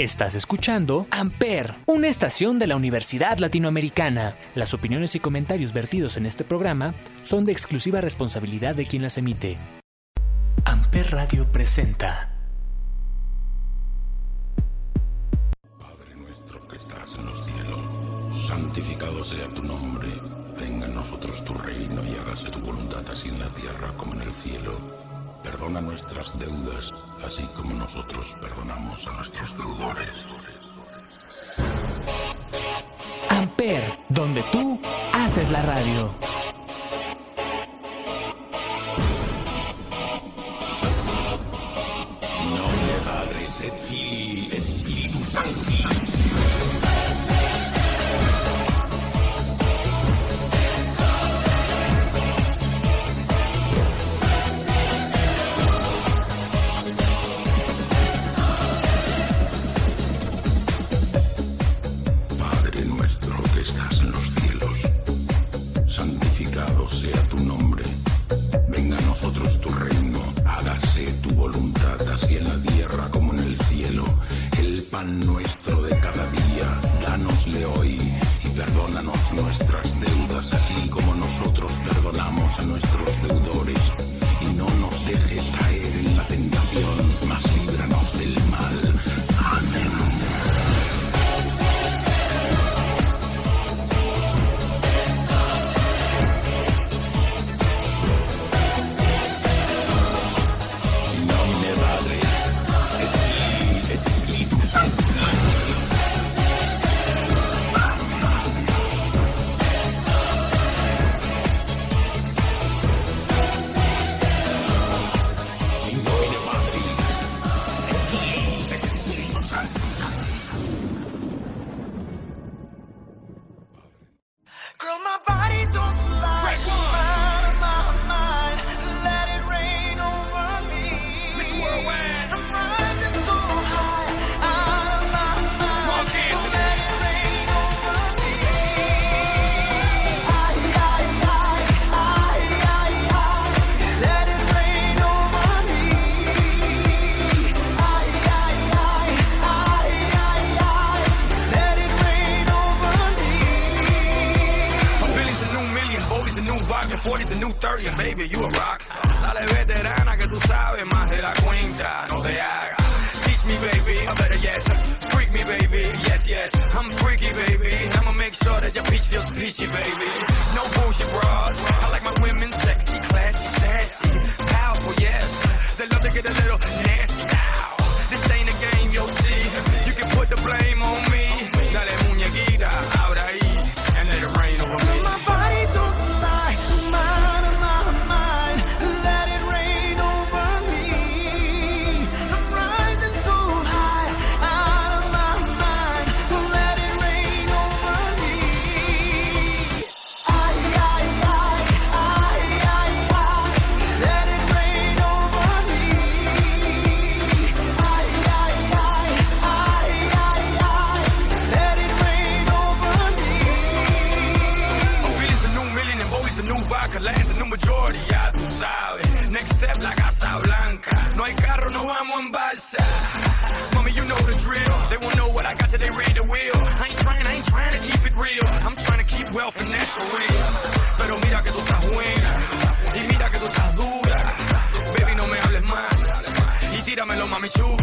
Estás escuchando Amper, una estación de la Universidad Latinoamericana. Las opiniones y comentarios vertidos en este programa son de exclusiva responsabilidad de quien las emite. Amper Radio presenta. Padre nuestro que estás en los cielos, santificado sea tu nombre. Venga a nosotros tu reino y hágase tu voluntad así en la tierra como en el cielo. Perdona nuestras deudas, así como nosotros perdonamos a nuestros deudores. Amper, donde tú haces la radio. Perdónanos nuestras deudas así como nosotros perdonamos a nuestros deudores. Y no nos dejes caer en la tentación, mas 40's a new 30, and baby, you a rockstar. Dale veterana que tú sabes más de la cuenta, no te hagas. Teach me, baby, or better yes, freak me, baby, yes, yes. I'm freaky, baby. I'ma make sure that your peach feels peachy, baby. No bullshit bras. I like my women sexy, classy, sassy, powerful, yes. They love to get a little Casa Blanca. No hay carro, no vamos en balsa. Mommy, you know the drill. They won't know what I got till they read the wheel. I ain't trying, I ain't trying to keep it real. I'm trying to keep wealth and that's for real. Pero mira que tú estás buena. Y mira que tú estás dura. Baby, no me hables más. Y tíramelo, mami chula.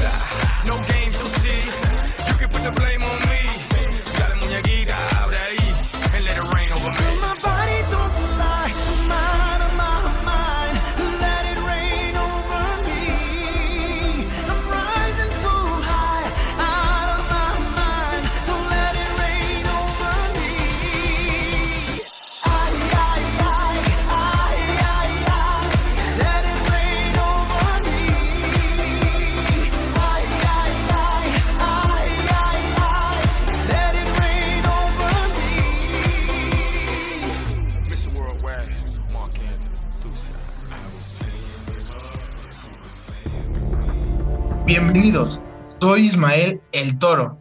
Bienvenidos, soy Ismael el Toro.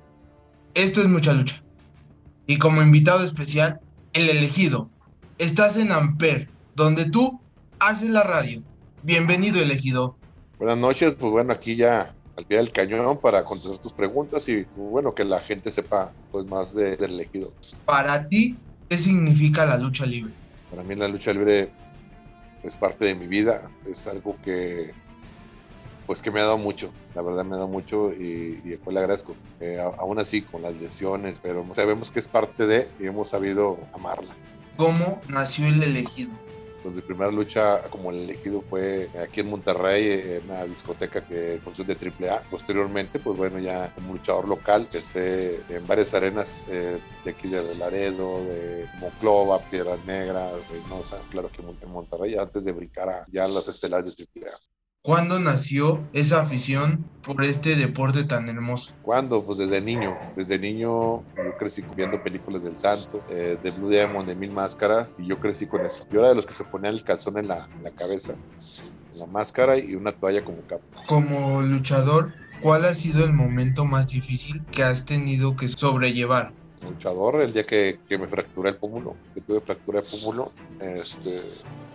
Esto es Mucha Lucha. Y como invitado especial, el elegido. Estás en Amper, donde tú haces la radio. Bienvenido, elegido. Buenas noches, pues bueno, aquí ya al pie del cañón para contestar tus preguntas y bueno, que la gente sepa pues más de- del elegido. Para ti, ¿qué significa la lucha libre? Para mí la lucha libre es parte de mi vida, es algo que pues que me ha dado mucho, la verdad me ha dado mucho y, y después le agradezco. Eh, aún así con las lesiones, pero sabemos que es parte de y hemos sabido amarla. ¿Cómo nació el elegido? Pues mi primera lucha como el elegido fue aquí en Monterrey, en una discoteca que función de AAA. Posteriormente, pues bueno, ya como luchador local, empecé en varias arenas eh, de aquí de Laredo, de Monclova, Piedras Negras, Reynosa, claro que en Monterrey, antes de brincar a ya las estelares de AAA. ¿Cuándo nació esa afición por este deporte tan hermoso? ¿Cuándo? Pues desde niño. Desde niño yo crecí viendo películas del Santo, eh, de Blue Demon, de Mil Máscaras, y yo crecí con eso. Yo era de los que se ponían el calzón en la, en la cabeza, en la máscara y una toalla como capa. Como luchador, ¿cuál ha sido el momento más difícil que has tenido que sobrellevar? Luchador, el día que, que me fracturé el pómulo, que tuve fractura de pómulo, este,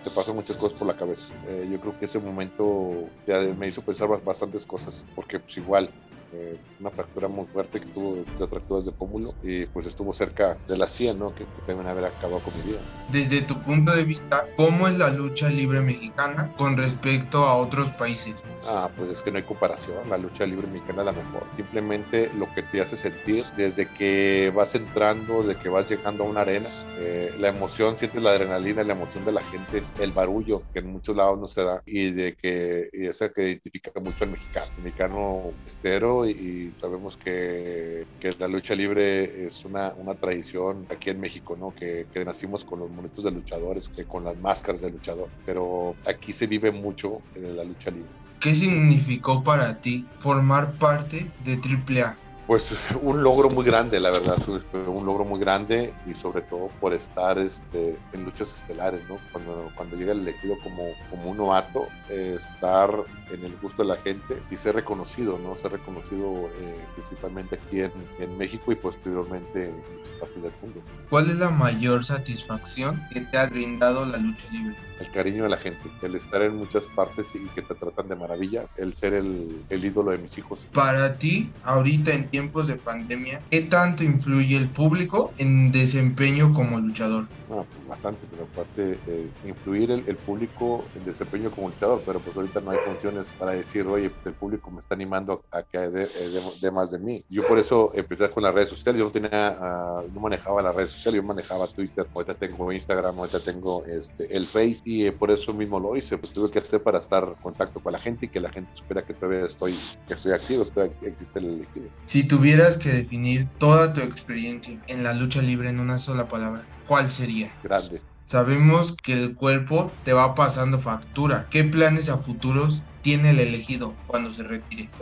te pasan muchas cosas por la cabeza. Eh, yo creo que ese momento ya me hizo pensar bas- bastantes cosas, porque pues igual, eh, una fractura muy fuerte que tuvo las fracturas de pómulo y pues estuvo cerca de la 100, ¿no? Que, que también haber acabado con mi vida. Desde tu punto de vista, ¿cómo es la lucha libre mexicana con respecto a otros países? Ah, pues es que no hay comparación, la lucha libre mexicana es la mejor. Simplemente lo que te hace sentir desde que vas entrando, de que vas llegando a una arena, eh, la emoción, sientes la adrenalina, la emoción de la gente, el barullo que en muchos lados no se da y de que y esa que identifica mucho al mexicano, el mexicano estero y, y sabemos que, que la lucha libre es una, una tradición aquí en México, ¿no? Que, que nacimos con los monitos de luchadores, que con las máscaras de luchador, pero aquí se vive mucho en la lucha libre. ¿Qué significó para ti formar parte de AAA? Pues un logro muy grande, la verdad, un logro muy grande y sobre todo por estar este, en luchas estelares, ¿no? Cuando, cuando llega el elegido como, como un novato, eh, estar en el gusto de la gente y ser reconocido, ¿no? Ser reconocido eh, principalmente aquí en, en México y posteriormente en muchas partes del mundo. ¿Cuál es la mayor satisfacción que te ha brindado la lucha libre? El cariño de la gente, el estar en muchas partes y que te tratan de maravilla, el ser el, el ídolo de mis hijos. Para ti, ahorita en tiempos de pandemia, ¿qué tanto influye el público en desempeño como luchador? No, pues bastante, pero aparte eh, influir el, el público en desempeño como luchador, pero pues ahorita no hay funciones para decir, oye, pues el público me está animando a que dé eh, dé- dé más de mí. Yo por eso empecé con las redes sociales, yo no tenía, ah, no manejaba las redes sociales, yo manejaba Twitter, ahorita tengo Instagram, ahorita tengo este, el Face y eh, por eso mismo lo hice, pues tuve que hacer para estar en contacto con la gente y que la gente supiera que todavía estoy, que estoy activo, que todavía existe el elegido. Si tuvieras que definir toda tu experiencia en la lucha libre en una sola palabra, ¿cuál sería? Grande. Sabemos que el cuerpo te va pasando factura. ¿Qué planes a futuros tiene el elegido cuando se retire?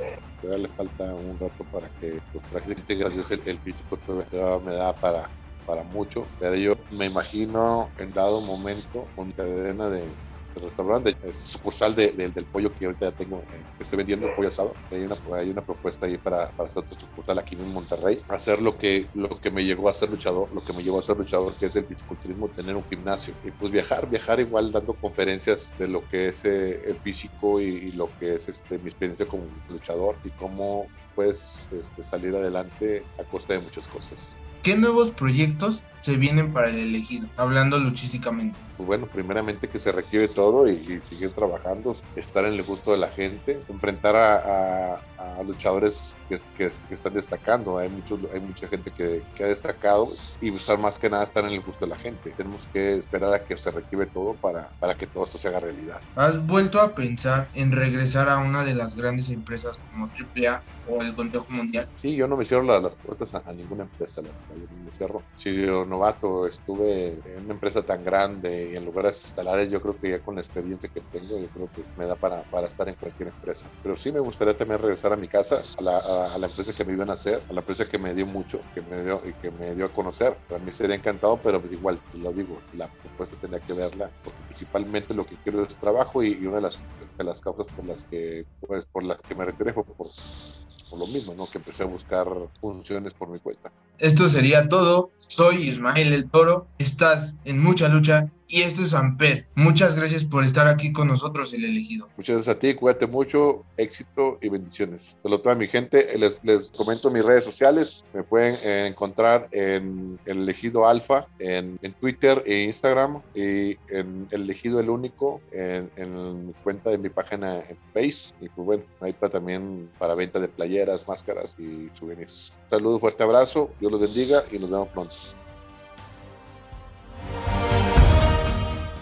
Todavía le falta un rato para que pues, prácticamente gracias el, el físico todavía me da para, para mucho, pero yo me imagino en dado momento con cadena de, de restaurante, es sucursal de- de- del pollo que ahorita ya tengo, eh, que estoy vendiendo pollo asado, hay una, hay una propuesta ahí para, para hacer otra sucursal aquí en Monterrey, hacer lo que, lo que me llegó a ser luchador, lo que me llevó a ser luchador, que es el fisiculturismo, tener un gimnasio, y pues viajar, viajar igual dando conferencias de lo que es eh, el físico y, y lo que es este, mi experiencia como luchador y cómo puedes este, salir adelante a costa de muchas cosas. ¿Qué nuevos proyectos se vienen para el elegido? Hablando luchísticamente. Pues bueno, primeramente que se requiere todo y, seguir trabajando, estar en el gusto de la gente, enfrentar a- a luchadores que, que- que están destacando. Hay, muchos, hay mucha gente que, que ha destacado y buscar más que nada estar en el gusto de la gente. Tenemos que esperar a que se requiere todo para, para que todo esto se haga realidad. ¿Has vuelto a pensar en regresar a una de las grandes empresas como AAA o el Consejo Mundial? Sí, yo no me cierro la- las puertas a, a ninguna empresa, la verdad, yo no me cierro. Si yo novato estuve en una empresa tan grande y en lugares estelares, yo creo que ya con la experiencia que tengo, yo creo que me da para, para estar en cualquier empresa. Pero sí me gustaría también regresar a mi casa, a la, a- la empresa que me iban a hacer, a la empresa que me dio mucho, que me dio y que me dio a conocer. Para mí sería encantado, pero pues igual, te lo digo, la propuesta tendría que verla, porque principalmente lo que quiero es trabajo y, y una de las, de las causas por las que, pues, por las que me retiré fue por, por lo mismo, ¿no? Que empecé a buscar funciones por mi cuenta. Esto sería todo. Soy Ismael el Toro. Estás en mucha lucha y esto es Amper. Muchas gracias por estar aquí con nosotros, el elegido. Muchas gracias a ti, cuídate mucho, éxito y bendiciones. Saludos a mi gente, les, comento mis redes sociales, me pueden encontrar en el elegido alfa, en, Twitter e Instagram, y en el elegido el único, en, en mi cuenta de mi página en Face, y pues bueno, ahí para también para venta de playeras, máscaras y souvenirs. Saludos, fuerte abrazo, Dios los bendiga y nos vemos pronto.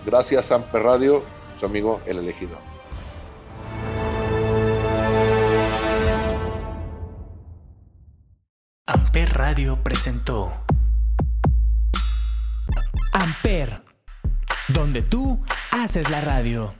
Gracias, Amper Radio, su amigo El Elegido. Amper Radio presentó Amper, donde tú haces la radio.